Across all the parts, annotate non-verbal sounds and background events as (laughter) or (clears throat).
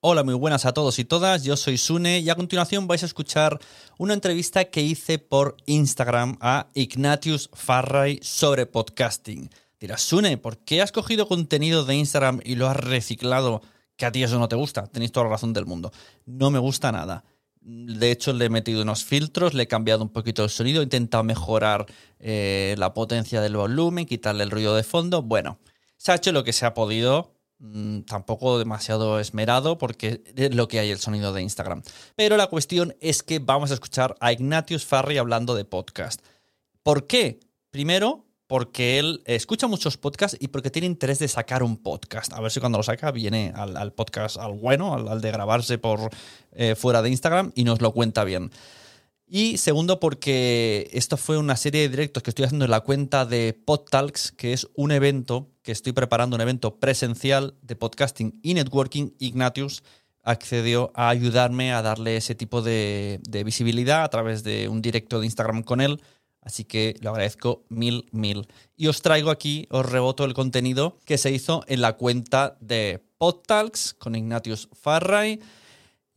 Hola, muy buenas a todos y todas. Yo soy Sune y a continuación vais a escuchar una entrevista que hice por Instagram a Ignatius Farray sobre podcasting. Dirás, Sune, ¿por qué has cogido contenido de Instagram y lo has reciclado? Que a ti eso no te gusta. Tenéis toda la razón del mundo. No me gusta nada. De hecho, le he metido unos filtros, le he cambiado un poquito el sonido, he intentado mejorar eh, la potencia del volumen, quitarle el ruido de fondo. Bueno, se ha hecho lo que se ha podido Mm, tampoco demasiado esmerado porque es lo que hay el sonido de Instagram. Pero la cuestión es que vamos a escuchar a Ignatius Farri hablando de podcast. ¿Por qué? Primero, porque él escucha muchos podcasts y porque tiene interés de sacar un podcast. A ver si cuando lo saca viene al, podcast, al bueno, al, de grabarse por eh, fuera de Instagram y nos lo cuenta bien. Y segundo, porque esto fue una serie de directos que estoy haciendo en la cuenta de PodTalks, que es un evento que estoy preparando, un evento presencial de podcasting y networking. Ignatius accedió a ayudarme a darle ese tipo de, visibilidad a través de un directo de Instagram con él. Así que lo agradezco mil, mil. Y os traigo aquí, os reboto el contenido que se hizo en la cuenta de PodTalks con Ignatius Farray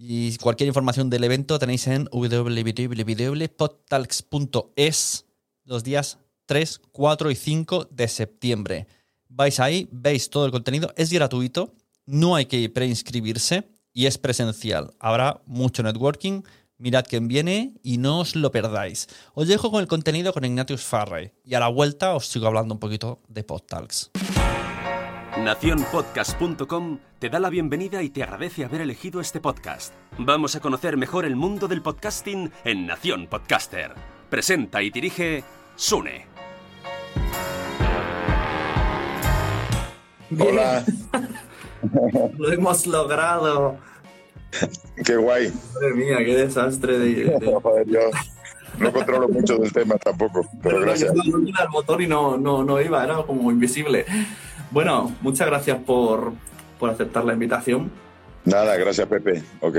y cualquier información del evento tenéis en www.podtalks.es los días 3, 4 y 5 de septiembre. Vais ahí, veis todo el contenido, es gratuito, no hay que preinscribirse y es presencial. Habrá mucho networking, mirad quién viene y no os lo perdáis. Os dejo con el contenido con Ignatius Farray y a la vuelta os sigo hablando un poquito de PodTalks. Naciónpodcast.com te da la bienvenida y te agradece haber elegido este podcast. Vamos a conocer mejor el mundo del podcasting en Nación Podcaster. Presenta y dirige Sune. Hola. (laughs) Lo hemos logrado. Qué guay. Madre mía, qué desastre de... (laughs) no controlo mucho del tema tampoco, pero (laughs) gracias. No, el motor y no, no, no iba, era como invisible. Bueno, muchas gracias por, aceptar la invitación. Nada, gracias Pepe. Ok.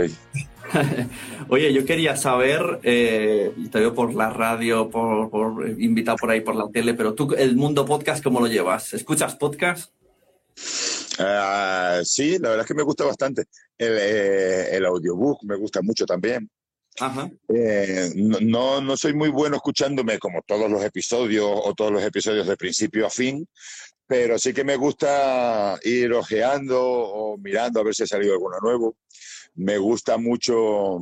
(laughs) Oye, yo quería saber, eh, te veo por la radio, por, por invitado por ahí por la tele, pero tú, el mundo podcast, ¿cómo lo llevas? ¿Escuchas podcast? Ah, sí, la verdad es que me gusta bastante. El, eh, el audiobook me gusta mucho también. Ajá. Eh, no, no soy muy bueno escuchándome como todos los episodios o todos los episodios de principio a fin, pero sí que me gusta ir ojeando o mirando a ver si ha salido alguno nuevo. Me gusta mucho,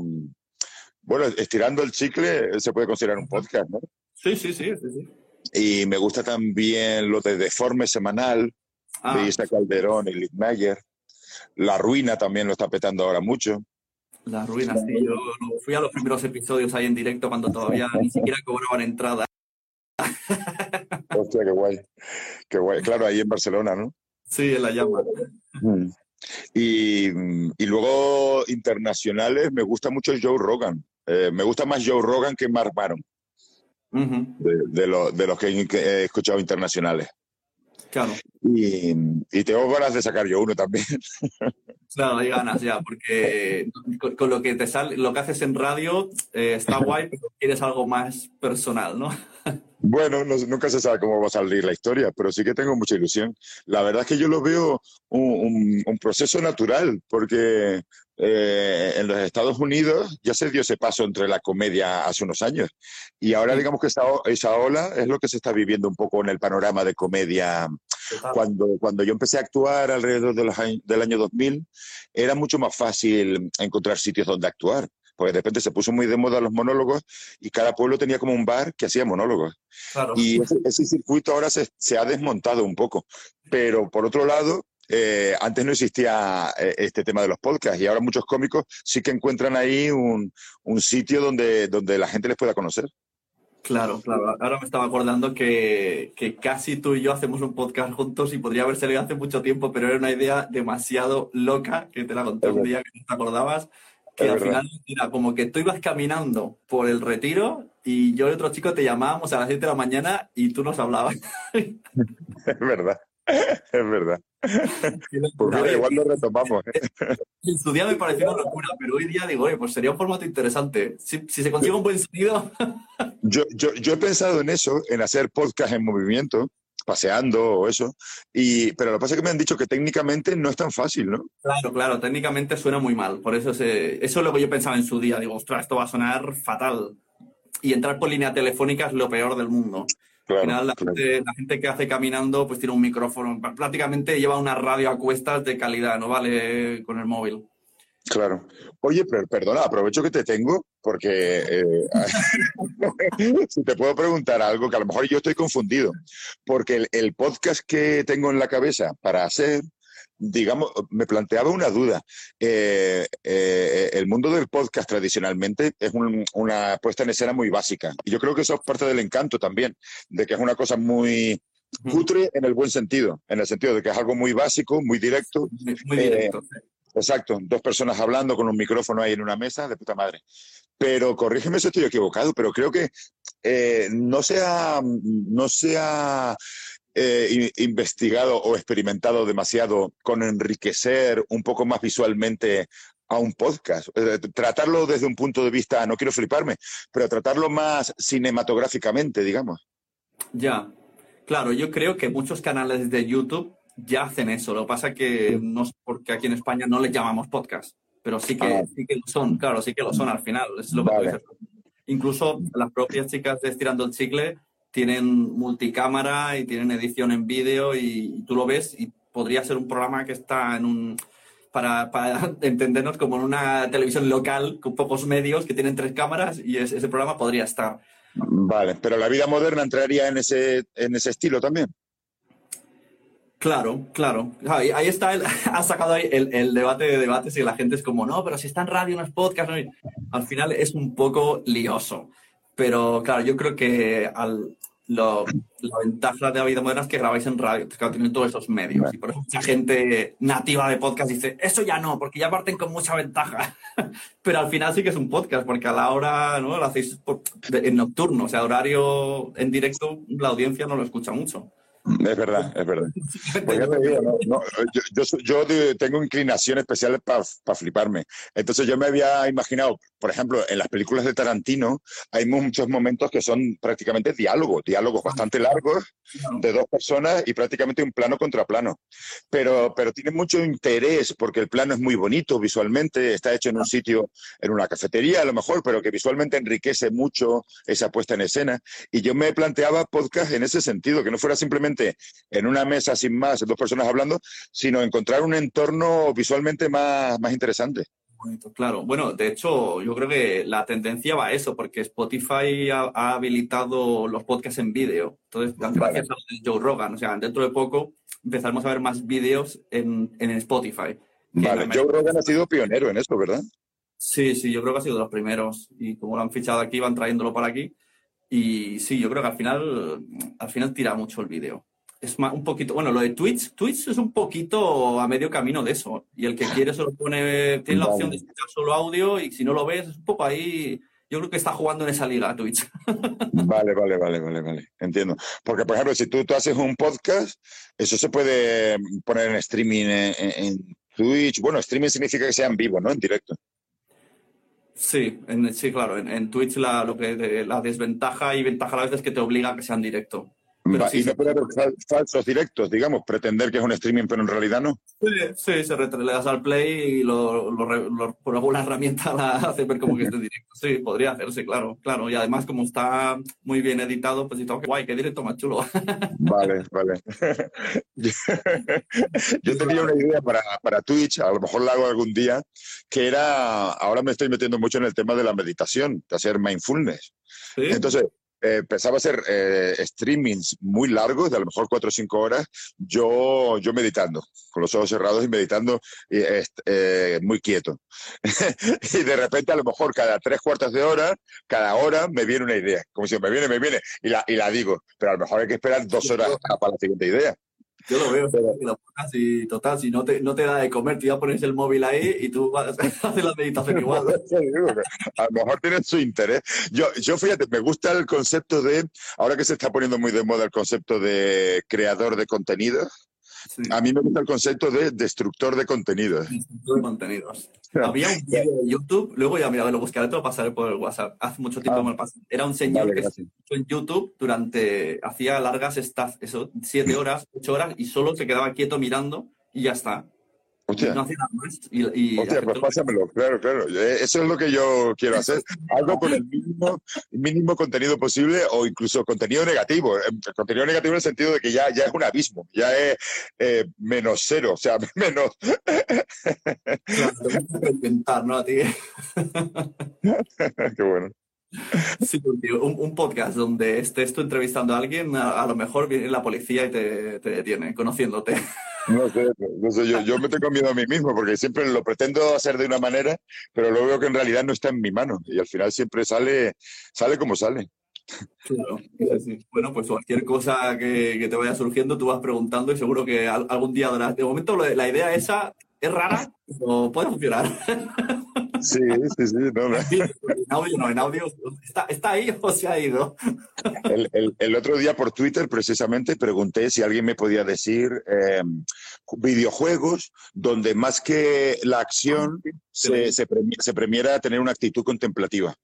bueno, estirando el chicle se puede considerar un podcast, ¿no? Sí, sí, sí, sí. Y me gusta también lo de Deforme Semanal, de ah. Isa Calderón y Liz Mayer. La Ruina también lo está petando ahora mucho. La Ruina, sí. Yo fui a los primeros episodios ahí en directo cuando todavía ni siquiera cobraban entrada. (laughs) Hostia, qué guay. Qué guay. Claro, ahí en Barcelona, ¿no? Sí, en la llama. Mm. Y, luego internacionales, me gusta mucho Joe Rogan. Eh, me gusta más Joe Rogan que Mark Maron. de, los que he escuchado internacionales. Claro. Y, y tengo ganas de sacar yo uno también. (laughs) Claro, hay ganas ya, porque con, lo que te sale, lo que haces en radio eh, está guay, pero quieres algo más personal, ¿no? (laughs) Bueno, nunca se sabe cómo va a salir la historia, pero sí que tengo mucha ilusión. La verdad es que yo lo veo un, proceso natural, porque eh, en los Estados Unidos ya se dio ese paso entre la comedia hace unos años. Y ahora digamos que esa, esa ola es lo que se está viviendo un poco en el panorama de comedia. Cuando, cuando yo empecé a actuar alrededor del año 2000, era mucho más fácil encontrar sitios donde actuar porque de repente se puso muy de moda los monólogos y cada pueblo tenía como un bar que hacía monólogos. Y ese, circuito ahora se, ha desmontado un poco. Pero por otro lado, eh, antes no existía eh, este tema de los podcasts y ahora muchos cómicos sí que encuentran ahí un, sitio donde, donde la gente les pueda conocer. Claro, claro. Ahora me estaba acordando que, que, casi tú y yo hacemos un podcast juntos y podría haber salido hace mucho tiempo, pero era una idea demasiado loca que te la conté un día que no te acordabas que al final era como que tú ibas caminando por el retiro y yo y otro chico te llamábamos a las 7 de la mañana y tú nos hablabas. (laughs) es verdad, es verdad. (laughs) Pues igual lo retomamos. ¿eh? (laughs) En su día me pareció una locura, pero hoy día digo, oye, pues sería un formato interesante. Si, se consigue un buen sonido. yo, yo, yo he pensado en eso, en hacer podcast en movimiento, paseando o eso. Y, pero lo que pasa es que me han dicho que técnicamente no es tan fácil, ¿no? Claro, claro, técnicamente suena muy mal. Por eso, se, eso es lo que yo pensaba en su día. Digo, ostras, esto va a sonar fatal. Y entrar por línea telefónica es lo peor del mundo. Al final, la, gente, la, gente, que hace caminando, pues tiene un micrófono. Prácticamente lleva una radio a cuestas de calidad, no vale con el móvil. Claro. Oye, pero, perdona, aprovecho que te tengo porque eh, (laughs) si te puedo preguntar algo que a lo mejor yo estoy confundido, porque el, podcast que tengo en la cabeza para hacer, digamos, me planteaba una duda. Eh, eh, el mundo del podcast tradicionalmente es una puesta en escena muy básica y yo creo que eso es parte del encanto también, de que es una cosa muy cutre en el buen sentido, en el sentido de que es algo muy básico, muy directo. Muy directo. Exacto, dos personas hablando con un micrófono ahí en una mesa, de puta madre. Pero corrígeme si estoy equivocado, pero creo que eh, no se ha, no se ha eh, investigado o experimentado demasiado con enriquecer un poco más visualmente a un podcast. Eh, tratarlo desde un punto de vista, no quiero fliparme, pero tratarlo más cinematográficamente, digamos. Ya, claro, yo creo que muchos canales de YouTube ya hacen eso. Lo que pasa es que no sé por qué aquí en España no les llamamos podcast, pero sí que, ah. sí que lo son, claro, sí que lo son al final. Es lo que Incluso las propias chicas de Estirando el Chicle tienen multicámara y tienen edición en vídeo y, tú lo ves y podría ser un programa que está en un... Para, para (laughs) entendernos como en una televisión local con pocos medios que tienen tres cámaras y ese programa podría estar. Vale, pero la vida moderna entraría en ese, en ese estilo también. Claro, claro. Ahí, está, el, (laughs) ha sacado ahí el, debate de debates y la gente es como, no, pero si está en radio, no es podcast. Al final es un poco lioso. Pero claro, yo creo que al, la ventaja de la vida moderna es que grabáis en radio, que tienen todos esos medios. Y por eso mucha gente nativa de podcast dice, eso ya no, porque ya parten con mucha ventaja. (laughs) Pero al final sí que es un podcast, porque a la hora, ¿no? Lo hacéis en nocturno, o sea, horario en directo, la audiencia no lo escucha mucho. Es verdad, es verdad. Pues yo, tengo inclinación especial para fliparme. Entonces yo me había imaginado, por ejemplo, en las películas de Tarantino hay muchos momentos que son prácticamente diálogos, diálogos bastante largos de dos personas y prácticamente un plano contra plano. Pero, pero tiene mucho interés porque el plano es muy bonito visualmente, está hecho en un sitio, en una cafetería a lo mejor, pero que visualmente enriquece mucho esa puesta en escena. Y yo me planteaba podcast en ese sentido, que no fuera simplemente en una mesa sin más, dos personas hablando, sino encontrar un entorno visualmente más, más interesante. Claro, bueno, de hecho, yo creo que la tendencia va a eso, porque Spotify ha, habilitado los podcasts en vídeo. Entonces, gracias a Joe Rogan, o sea, dentro de poco empezaremos a ver más vídeos en, en Spotify. Vale, Joe Rogan ha sido pionero en esto, ¿verdad? Sí, sí, yo creo que ha sido de los primeros. Y como lo han fichado aquí, van trayéndolo para aquí. Y sí, yo creo que al final, al final tira mucho el vídeo es un poquito, bueno, lo de Twitch, Twitch es un poquito a medio camino de eso. Y el que quiere solo pone, tiene la opción de escuchar solo audio y si no lo ves, es un poco ahí yo creo que está jugando en esa liga Twitch. (laughs) Vale, vale, vale, vale, vale. Entiendo. Porque, por ejemplo, si tú, tú haces un podcast, eso se puede poner en streaming en, Twitch. Bueno, streaming significa que sea en vivo, ¿no? En directo. Sí, en, sí, claro. En, Twitch la, lo que, la desventaja y ventaja a la vez es que te obliga a que sea en directo y no puede haber falsos directos, digamos, pretender que es un streaming, pero en realidad no. Sí, sí se le das al play y lo, por alguna herramienta la hace ver como que es directo. Sí, podría hacerse, claro, claro. Y además, como está muy bien editado, pues todo, que guay, qué directo más chulo. (laughs) Vale, vale. Yo tenía una idea para, para Twitch, a lo mejor la hago algún día, que era, ahora me estoy metiendo mucho en el tema de la meditación, de hacer mindfulness. Entonces, eh, empezaba a hacer eh, streamings muy largos, de a lo mejor cuatro o cinco horas, yo, yo meditando, con los ojos cerrados y meditando eh, muy quieto. (laughs) y de repente, a lo mejor cada tres cuartos de hora, cada hora me viene una idea, como si me viene, me viene, y la, y la digo, pero a lo mejor hay que esperar dos horas para la siguiente idea. Yo lo veo, pero, lo pones y total, si no te, no te da de comer, tú ya pones el móvil ahí y tú vas a hacer (laughs) la meditación (laughs) igual. a lo mejor tiene su interés. Yo, yo fíjate, me gusta el concepto de, ahora que se está poniendo muy de moda el concepto de creador de contenido, a mí me gusta el concepto de destructor de contenidos. Destructor de contenidos. Había un vídeo de YouTube, luego ya mira, lo buscaré, te lo pasaré por el WhatsApp. Hace mucho tiempo ah. me lo pasé. Era un señor que que en YouTube durante, hacía largas estas, eso, siete (clears throat) horas, ocho horas, y solo se quedaba quieto mirando y ya está. Hostia. No nada más. Y, Hostia, pues pásamelo, claro, claro. Eh, eso es lo que yo quiero hacer. (laughs) Algo con el mínimo, mínimo contenido posible o incluso contenido negativo. Eh, contenido negativo en el sentido de que ya, ya es un abismo, ya es eh, menos cero, o sea, (laughs) menos. Claro, ¿no? A ti. (laughs) Qué bueno. Sí, un, un, podcast donde estés tú entrevistando a alguien, a, lo mejor viene la policía y te, te detiene, conociéndote. No sé, no sé yo, yo, me tengo miedo a mí mismo porque siempre lo pretendo hacer de una manera, pero luego veo que en realidad no está en mi mano y al final siempre sale, sale como sale. Claro, Bueno, pues cualquier cosa que, que, te vaya surgiendo, tú vas preguntando y seguro que algún día darás. De momento, la idea esa es rara, pero puede funcionar. (laughs) Sí, sí, sí. No, no. En audio no, en audio está, está ahí (laughs) o se ha ido. El, el, el, otro día por Twitter precisamente pregunté si alguien me podía decir eh, videojuegos donde más que la acción se, se, se, premiera tener una actitud contemplativa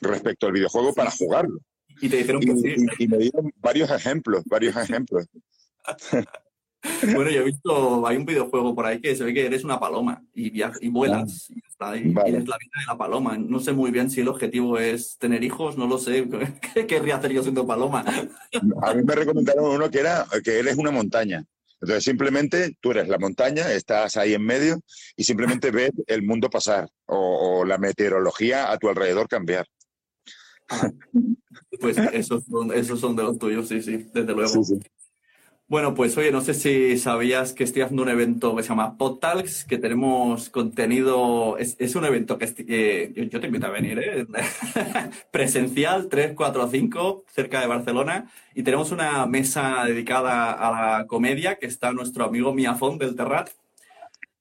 respecto al videojuego para jugarlo. Y te dijeron que sí. Y, y me dieron varios ejemplos, varios ejemplos. (laughs) Bueno, yo he visto, hay un videojuego por ahí que se ve que eres una paloma y, y vuelas y está ahí. Eres la vida de la paloma. No sé muy bien si el objetivo es tener hijos, no lo sé. (laughs) ¿Qué querría hacer yo siendo paloma? A mí me recomendaron uno que era que eres una montaña. Entonces simplemente tú eres la montaña, estás ahí en medio y simplemente ves el mundo pasar o, la meteorología a tu alrededor cambiar. Ah, pues esos son, esos son de los tuyos, sí, sí, desde luego. Sí, sí. Bueno, pues oye, no sé si sabías que estoy haciendo un evento que se llama PodTalks, que tenemos contenido, es, un evento que yo, te invito a venir, ¿eh? (laughs) presencial, 3, 4, 5, cerca de Barcelona, y tenemos una mesa dedicada a la comedia, que está nuestro amigo Miafón del Terrat.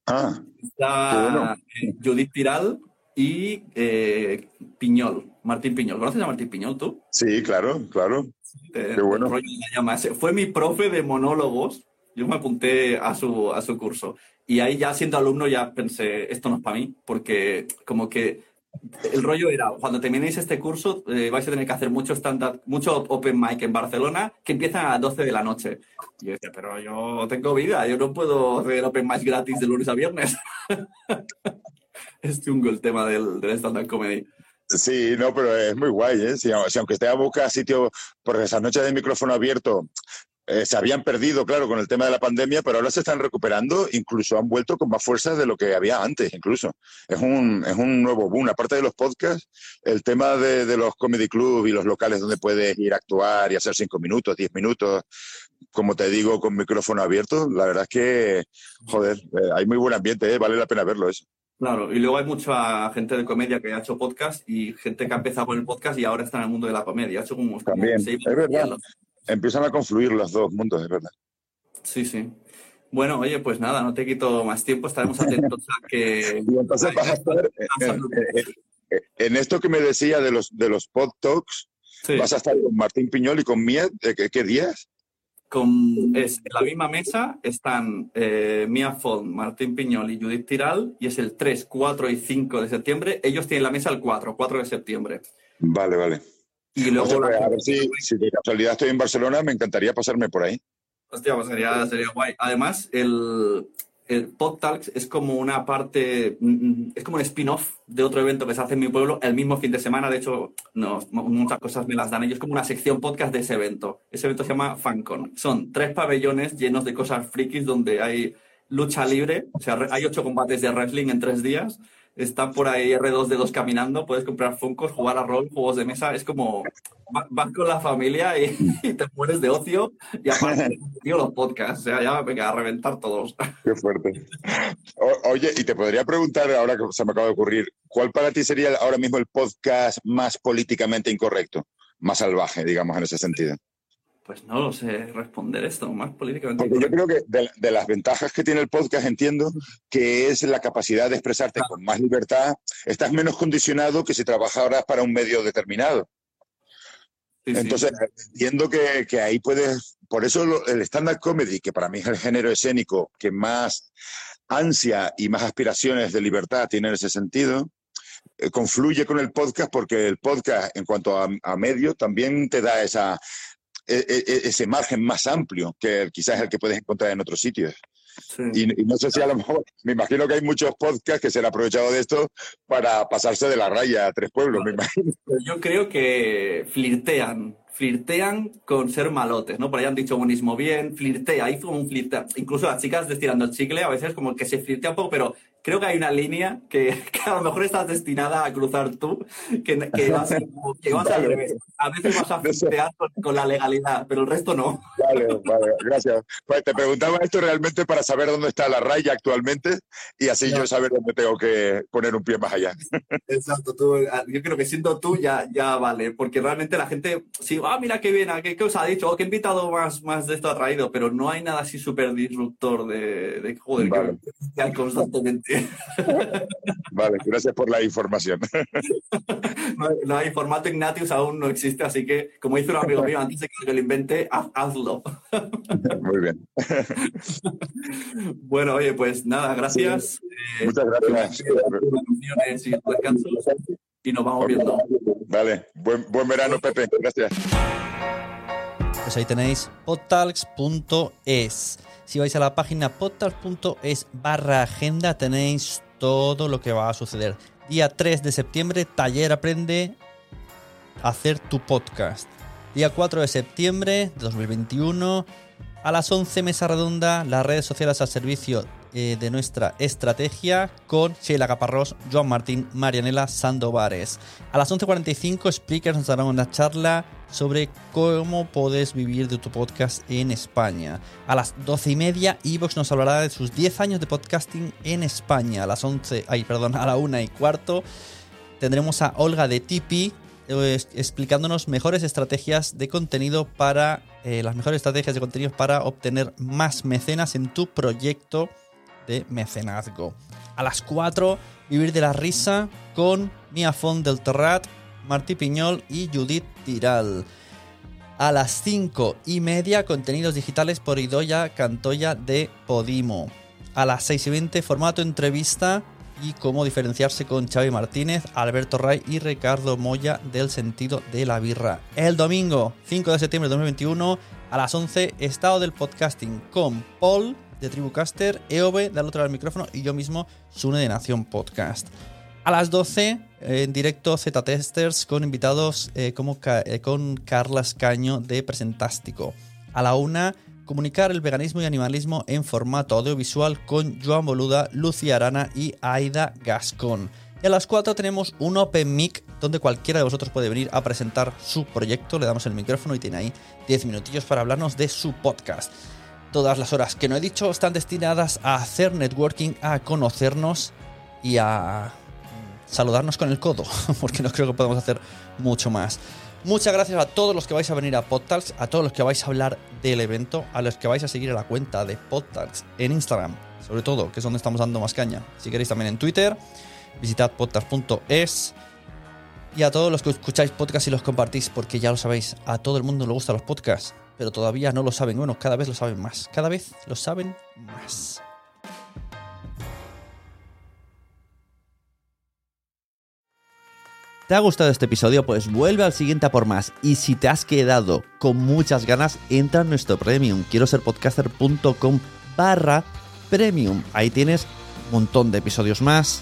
Ah, está eh, Judith Tiral y eh, Piñol, Martín Piñol. ¿Conoces a Martín Piñol tú? Sí, claro, claro. Qué bueno. Fue mi profe de monólogos. Yo me apunté a su, a su curso. Y ahí ya siendo alumno ya pensé, esto no es para mí, porque como que el rollo era, cuando terminéis este curso eh, vais a tener que hacer mucho stand mucho open mic en Barcelona, que empiezan a las 12 de la noche. Y yo decía, pero yo tengo vida, yo no puedo hacer open mic gratis de lunes a viernes. (laughs) es chungo el tema del, del stand-up comedy. Sí, no, pero es muy guay, ¿eh? Si, aunque esté a buscar sitio, porque esas noches de micrófono abierto eh, se habían perdido, claro, con el tema de la pandemia, pero ahora se están recuperando, incluso han vuelto con más fuerza de lo que había antes, incluso. Es un, es un nuevo boom. Aparte de los podcasts, el tema de, de los comedy club y los locales donde puedes ir a actuar y hacer cinco minutos, diez minutos, como te digo, con micrófono abierto, la verdad es que, joder, eh, hay muy buen ambiente, ¿eh? vale la pena verlo eso. Claro, y luego hay mucha gente de comedia que ha hecho podcast y gente que ha empezado con el podcast y ahora está en el mundo de la comedia. Ha hecho como, También, es verdad. Empiezan a confluir los dos mundos, es verdad. Sí, sí. Bueno, oye, pues nada, no te quito más tiempo, estaremos atentos a que... (laughs) y entonces vas a estar eh, en esto que me decía de los, de los pod talks, vas a estar con Martín Piñol y con Mía, ¿qué, qué días? Con, es, en la misma mesa están eh, Mia Font, Martín Piñol y Judith Tiral, y es el 3, 4 y 5 de septiembre. Ellos tienen la mesa el 4, 4 de septiembre. Vale, vale. Y luego. a ver si, si, de casualidad estoy en Barcelona, me encantaría pasarme por ahí. Hostia, pues sería, sería guay. Además, el, el PodTalks es como una parte, mm, mm, es como un spin-off de otro evento que se hace en mi pueblo el mismo fin de semana. De hecho, muchas cosas me las dan ellos. Es como una sección podcast de ese evento. Ese evento se llama FanCon. Son tres pabellones llenos de cosas frikis donde hay lucha libre. O sea, hay ocho combates de wrestling en tres días están por ahí R2D2 caminando, puedes comprar Funkos, jugar a rol, juegos de mesa, es como vas con la familia (laughs) y, te mueres de ocio y aparte (laughs) tío, los podcasts, o sea, ya venga a reventar todos. (laughs) Qué fuerte. oye, y te podría preguntar, ahora que se me acaba de ocurrir, ¿cuál para ti sería ahora mismo el podcast más políticamente incorrecto, más salvaje, digamos, en ese sentido? Pues no lo sé responder esto, más políticamente. Porque yo creo que de, las ventajas que tiene el podcast entiendo que es la capacidad de expresarte con más libertad. Estás menos condicionado que si trabajaras para un medio determinado. Entonces, entiendo que, ahí puedes... Por eso el stand-up comedy, que para mí es el género escénico que más ansia y más aspiraciones de libertad tiene en ese sentido, eh, confluye con el podcast porque el podcast, en cuanto a, a medio, también te da esa ese margen más amplio que quizás el que puedes encontrar en otros sitios. Y, no sé si a lo mejor, me imagino que hay muchos podcasts que se han aprovechado de esto para pasarse de la raya a tres pueblos, me imagino. Yo creo que flirtean, flirtean con ser malotes, ¿no? Por ahí han dicho buenismo bien, flirtea, hay como un flirtea. Incluso las chicas destilando el chicle a veces como que se flirtea un poco, pero creo que hay una línea (laughs) que, a lo mejor estás destinada a cruzar tú, que, va a ser que vas al revés. A veces vas a flirtear con, la legalidad, pero el resto no. Vale, vale, gracias. Pues te preguntaba esto realmente para saber dónde está la raya actualmente y así yo saber dónde tengo que poner un pie más allá. Exacto, tú, ah, yo creo que siendo tú ya, ya vale, porque realmente la gente, sí, ah, mira qué bien, qué, qué os ha dicho, o qué invitado más, más de esto ha traído, pero no hay nada así súper disruptor de, de joder, que hay constantemente. (laughs) Vale, gracias por la información. (laughs) No, hay formato Ignatius aún no existe, así que, como dice un amigo mío, antes de que lo invente, hazlo. (laughs) Muy bien. Bueno, oye, pues nada, gracias. Muchas gracias. y nos vamos viendo. Vale, buen, buen verano, Pepe. Gracias. Pues ahí tenéis podtalks.es. Si vais a la página podcast.es barra agenda tenéis todo lo que va a suceder. Día 3 de septiembre, taller aprende a hacer tu podcast. Día 4 de septiembre de 2021, a las 11 mesa redonda, las redes sociales al servicio eh, de nuestra estrategia con Sheila Caparrós, Joan Martín, Marianela Sandovares. A las 11.45 Speakers nos darán una charla sobre cómo puedes vivir de tu podcast en España. A las 12 y media Evox nos hablará de sus 10 años de podcasting en España. A las 11, ay, perdón, a la 1 y cuarto tendremos a Olga de Tipi eh, explicándonos mejores estrategias de contenido para eh, las mejores estrategias de contenido para obtener más mecenas en tu proyecto de mecenazgo. A las 4, Vivir de la Risa con Mia Font del Terrat, Martí Piñol y Judith Tiral. A las 5 y media, contenidos digitales por Idoya Cantoya de Podimo. A las 6 y 20, formato entrevista y cómo diferenciarse con Xavi Martínez, Alberto Ray y Ricardo Moya del sentido de la birra. El domingo 5 de septiembre de 2021 a las 11, estado del podcasting con Paul de Tribucaster, EOB del otro lado del micrófono y yo mismo, Sune de Nación Podcast. A las 12, en directo Z Testers con invitados eh, como eh, con Carla Caño de Presentástico. A la 1, comunicar el veganismo y animalismo en formato audiovisual con Joan Boluda, Lucía Arana y Aida Gascón. Y a las 4 tenemos un Open Mic donde cualquiera de vosotros puede venir a presentar su proyecto. Le damos el micrófono y tiene ahí 10 minutillos para hablarnos de su podcast. Todas las horas que no he dicho están destinadas a hacer networking, a conocernos y a saludarnos con el codo, (laughs) porque no creo que podamos hacer mucho más. Muchas gracias a todos los que vais a venir a Podtalks, a todos los que vais a hablar del evento, a los que vais a seguir a la cuenta de Podtalks en Instagram, sobre todo, que es donde estamos dando más caña. Si queréis también en Twitter, visitad podtalks.es Y a todos los que escucháis podcast y los compartís, porque ya lo sabéis, a todo el mundo le gustan los podcasts, pero todavía no lo saben. Bueno, cada vez lo saben más. Cada vez lo saben más. ¿Te ha gustado este episodio? Pues vuelve al siguiente a por más. Y si te has quedado con muchas ganas, entra en nuestro premium. Quiero ser podcaster.com barra premium. Ahí tienes un montón de episodios más,